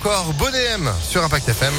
encore Bonéem sur Impact FM.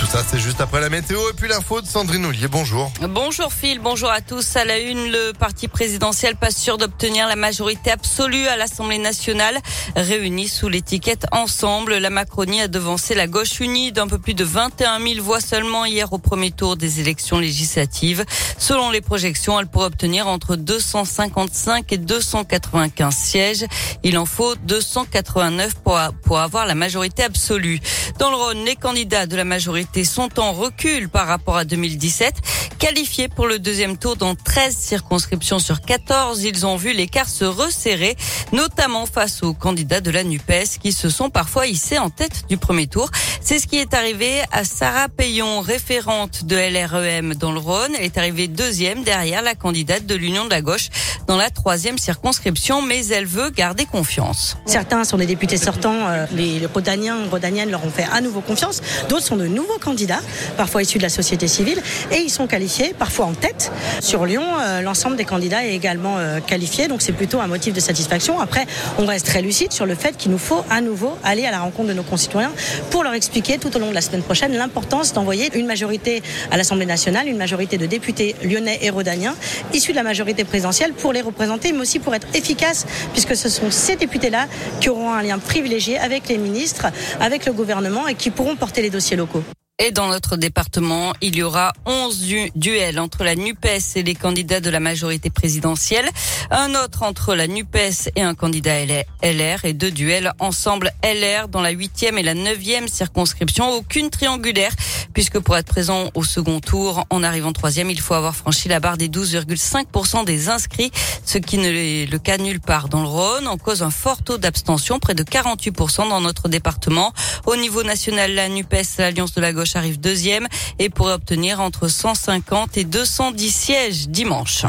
Tout ça, c'est juste après la météo et puis l'info de Sandrine Ollier. Bonjour. Bonjour Phil, bonjour à tous. À la une, le parti présidentiel pas sûr d'obtenir la majorité absolue à l'Assemblée nationale. Réunis sous l'étiquette Ensemble, la Macronie a devancé la gauche unie d'un peu plus de 21 000 voix seulement hier au premier tour des élections législatives. Selon les projections, elle pourrait obtenir entre 255 et 295 sièges. Il en faut 289 pour, pour avoir la majorité absolue. Dans le Rhône, les candidats de la majorité sont en recul par rapport à 2017. Qualifiés pour le deuxième tour dans 13 circonscriptions sur 14, ils ont vu l'écart se resserrer, notamment face aux candidats de la NUPES qui se sont parfois hissés en tête du premier tour. C'est ce qui est arrivé à Sarah Payon, référente de LREM dans le Rhône. Elle est arrivée deuxième derrière la candidate de l'Union de la gauche dans la troisième circonscription, mais elle veut garder confiance. Certains sont des députés sortants, euh, les Rodaniens, Rodaniennes leur ont fait à nouveau confiance. D'autres sont de nouveaux candidats, parfois issus de la société civile, et ils sont qualifiés, parfois en tête. Sur Lyon, euh, l'ensemble des candidats est également euh, qualifié, donc c'est plutôt un motif de satisfaction. Après, on reste très lucide sur le fait qu'il nous faut à nouveau aller à la rencontre de nos concitoyens pour leur expliquer tout au long de la semaine prochaine l'importance d'envoyer une majorité à l'Assemblée nationale, une majorité de députés lyonnais et rhodaniens, issus de la majorité présidentielle, pour les représenter, mais aussi pour être efficaces, puisque ce sont ces députés-là qui auront un lien privilégié avec les ministres, avec le gouvernement et qui pourront porter les dossiers locaux. Et dans notre département, il y aura 11 duels entre la NUPES et les candidats de la majorité présidentielle, un autre entre la NUPES et un candidat LR et deux duels ensemble LR dans la huitième et la neuvième circonscription. Aucune triangulaire puisque pour être présent au second tour, en arrivant troisième, il faut avoir franchi la barre des 12,5% des inscrits, ce qui ne est le cas nulle part dans le Rhône, en cause un fort taux d'abstention, près de 48% dans notre département. Au niveau national, la NUPES, l'Alliance de la gauche arrive deuxième et pourrait obtenir entre 150 et 210 sièges dimanche.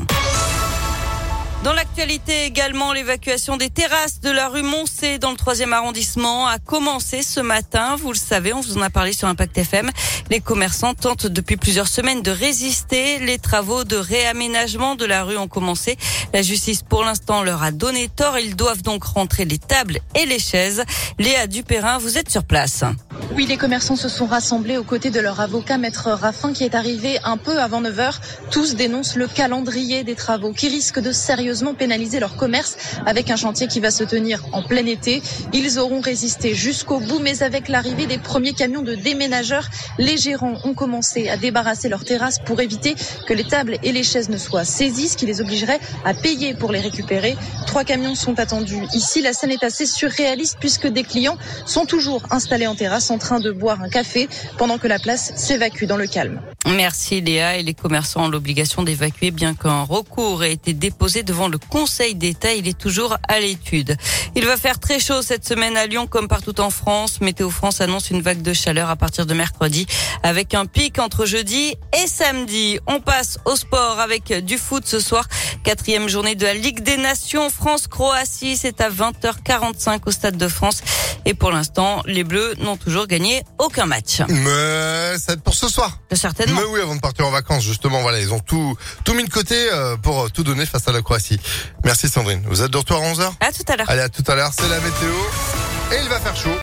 Dans l'actualité également, l'évacuation des terrasses de la rue Moncé dans le troisième arrondissement a commencé ce matin. Vous le savez, on vous en a parlé sur Impact FM. Les commerçants tentent depuis plusieurs semaines de résister. Les travaux de réaménagement de la rue ont commencé. La justice, pour l'instant, leur a donné tort. Ils doivent donc rentrer les tables et les chaises. Léa Dupérin, vous êtes sur place. Oui, les commerçants se sont rassemblés aux côtés de leur avocat, Maître Raffin, qui est arrivé un peu avant 9 heures. Tous dénoncent le calendrier des travaux qui risque de sérieusement pénaliser leur commerce avec un chantier qui va se tenir en plein été. Ils auront résisté jusqu'au bout, mais avec l'arrivée des premiers camions de déménageurs, les gérants ont commencé à débarrasser leurs terrasses pour éviter que les tables et les chaises ne soient saisies, ce qui les obligerait à payer pour les récupérer. Trois camions sont attendus ici. La scène est assez surréaliste puisque des clients sont toujours installés en terrasse train de boire un café pendant que la place s'évacue dans le calme. Merci Léa et les commerçants ont l'obligation d'évacuer bien qu'un recours ait été déposé devant le Conseil d'État. Il est toujours à l'étude. Il va faire très chaud cette semaine à Lyon comme partout en France. Météo France annonce une vague de chaleur à partir de mercredi avec un pic entre jeudi et samedi. On passe au sport avec du foot ce soir. Quatrième journée de la Ligue des Nations France-Croatie. C'est à 20h45 au Stade de France. Et pour l'instant, les Bleus n'ont toujours gagné aucun match. Mais ça va être pour ce soir. Certainement. Mais oui, avant de partir en vacances, justement, voilà, ils ont tout, tout mis de côté euh, pour tout donner face à la Croatie. Merci Sandrine. Vous êtes de retour à 11h À tout à l'heure. Allez, à tout à l'heure. C'est la météo. Et il va faire chaud.